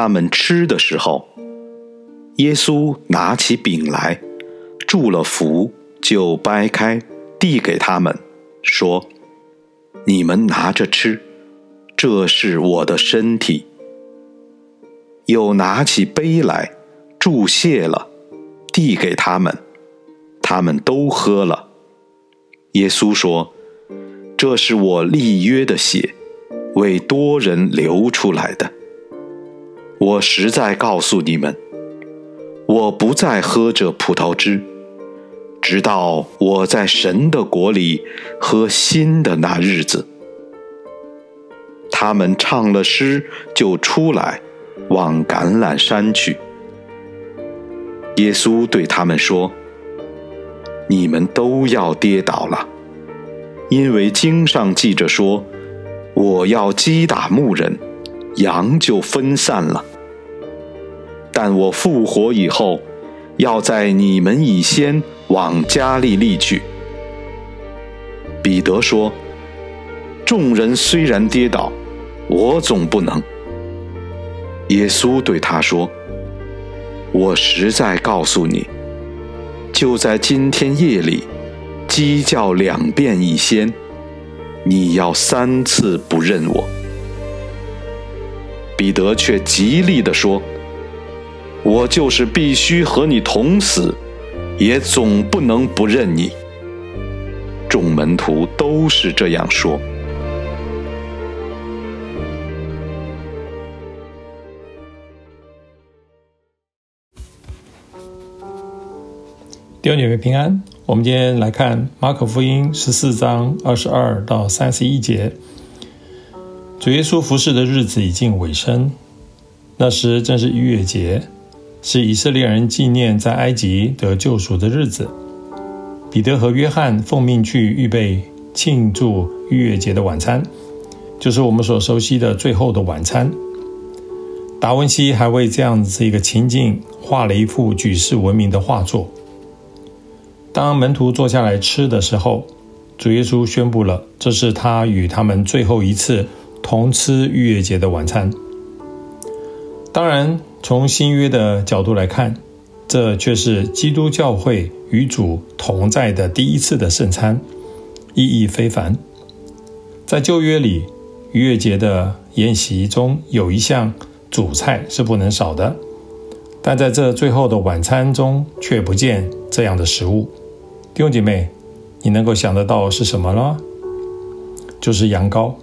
他们吃的时候。耶稣拿起饼来，祝了福，就掰开，递给他们，说：“你们拿着吃，这是我的身体。”又拿起杯来，祝谢了，递给他们，他们都喝了。耶稣说：“这是我立约的血，为多人流出来的。我实在告诉你们。”我不再喝这葡萄汁，直到我在神的国里喝新的那日子。他们唱了诗，就出来往橄榄山去。耶稣对他们说：“你们都要跌倒了，因为经上记着说，我要击打牧人，羊就分散了。”我复活以后，要在你们以先往加利利去。彼得说：“众人虽然跌倒，我总不能。”耶稣对他说：“我实在告诉你，就在今天夜里，鸡叫两遍以先，你要三次不认我。”彼得却极力地说。我就是必须和你同死，也总不能不认你。众门徒都是这样说。弟兄姐妹平安，我们今天来看马可福音十四章二十二到三十一节。主耶稣服侍的日子已近尾声，那时正是逾越节。是以色列人纪念在埃及得救赎的日子。彼得和约翰奉命去预备庆祝逾越节的晚餐，就是我们所熟悉的最后的晚餐。达文西还为这样子一个情境画了一幅举世闻名的画作。当门徒坐下来吃的时候，主耶稣宣布了，这是他与他们最后一次同吃逾越节的晚餐。当然。从新约的角度来看，这却是基督教会与主同在的第一次的圣餐，意义非凡。在旧约里，逾越节的宴席中有一项主菜是不能少的，但在这最后的晚餐中却不见这样的食物。弟兄姐妹，你能够想得到是什么了？就是羊羔，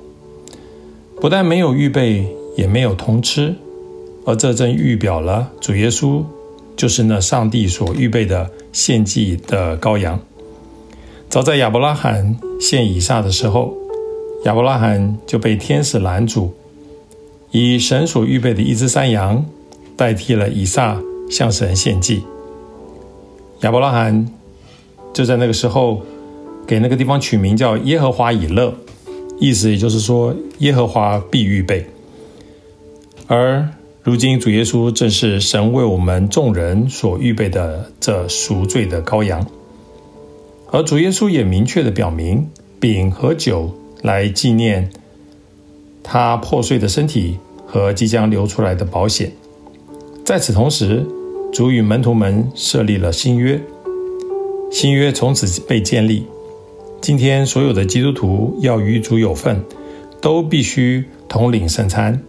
不但没有预备，也没有同吃。而这正预表了主耶稣就是那上帝所预备的献祭的羔羊。早在亚伯拉罕献以撒的时候，亚伯拉罕就被天使拦阻，以神所预备的一只山羊代替了以撒向神献祭。亚伯拉罕就在那个时候给那个地方取名叫耶和华以勒，意思也就是说耶和华必预备，而。如今主耶稣正是神为我们众人所预备的这赎罪的羔羊，而主耶稣也明确的表明，饼和酒来纪念他破碎的身体和即将流出来的保险。在此同时，主与门徒们设立了新约，新约从此被建立。今天所有的基督徒要与主有份，都必须统领圣餐。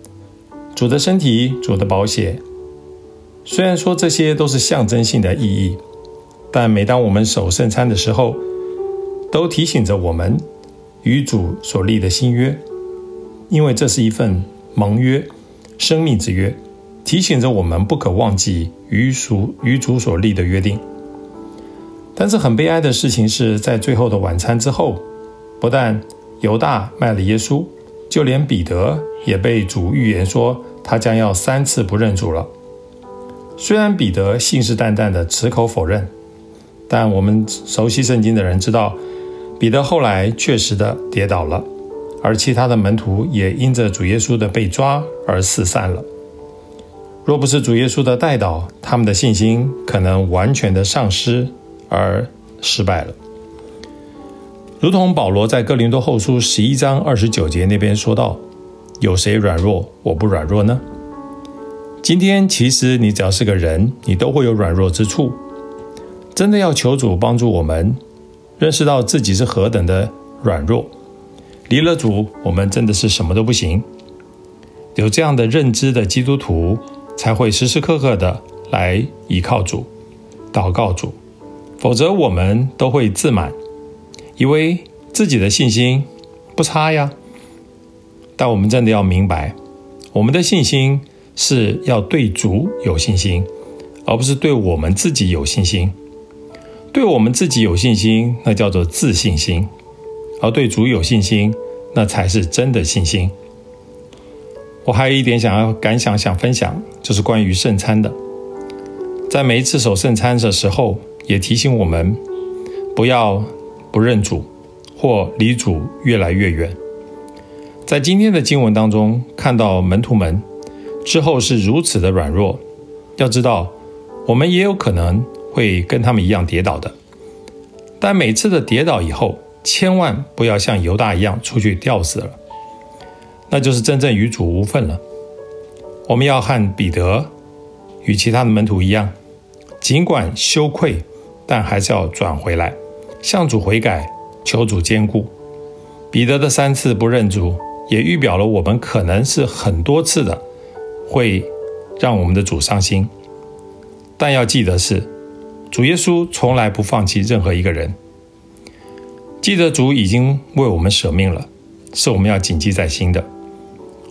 主的身体，主的保险。虽然说这些都是象征性的意义，但每当我们守圣餐的时候，都提醒着我们与主所立的新约，因为这是一份盟约、生命之约，提醒着我们不可忘记与属与主所立的约定。但是很悲哀的事情是在最后的晚餐之后，不但犹大卖了耶稣，就连彼得也被主预言说。他将要三次不认主了。虽然彼得信誓旦旦的矢口否认，但我们熟悉圣经的人知道，彼得后来确实的跌倒了，而其他的门徒也因着主耶稣的被抓而四散了。若不是主耶稣的带导，他们的信心可能完全的丧失而失败了。如同保罗在哥林多后书十一章二十九节那边说道：“有谁软弱，我不软弱呢？”今天其实你只要是个人，你都会有软弱之处。真的要求主帮助我们认识到自己是何等的软弱，离了主，我们真的是什么都不行。有这样的认知的基督徒。才会时时刻刻的来依靠主、祷告主，否则我们都会自满，以为自己的信心不差呀。但我们真的要明白，我们的信心是要对主有信心，而不是对我们自己有信心。对我们自己有信心，那叫做自信心；而对主有信心，那才是真的信心。我还有一点想要感想想分享，就是关于圣餐的。在每一次守圣餐的时候，也提醒我们不要不认主或离主越来越远。在今天的经文当中，看到门徒们之后是如此的软弱，要知道我们也有可能会跟他们一样跌倒的。但每次的跌倒以后，千万不要像犹大一样出去吊死了。那就是真正与主无份了。我们要和彼得与其他的门徒一样，尽管羞愧，但还是要转回来，向主悔改，求主坚固。彼得的三次不认主，也预表了我们可能是很多次的会让我们的主伤心。但要记得是，主耶稣从来不放弃任何一个人。记得主已经为我们舍命了，是我们要谨记在心的。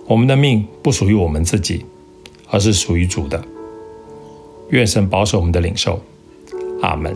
我们的命不属于我们自己，而是属于主的。愿神保守我们的领受，阿门。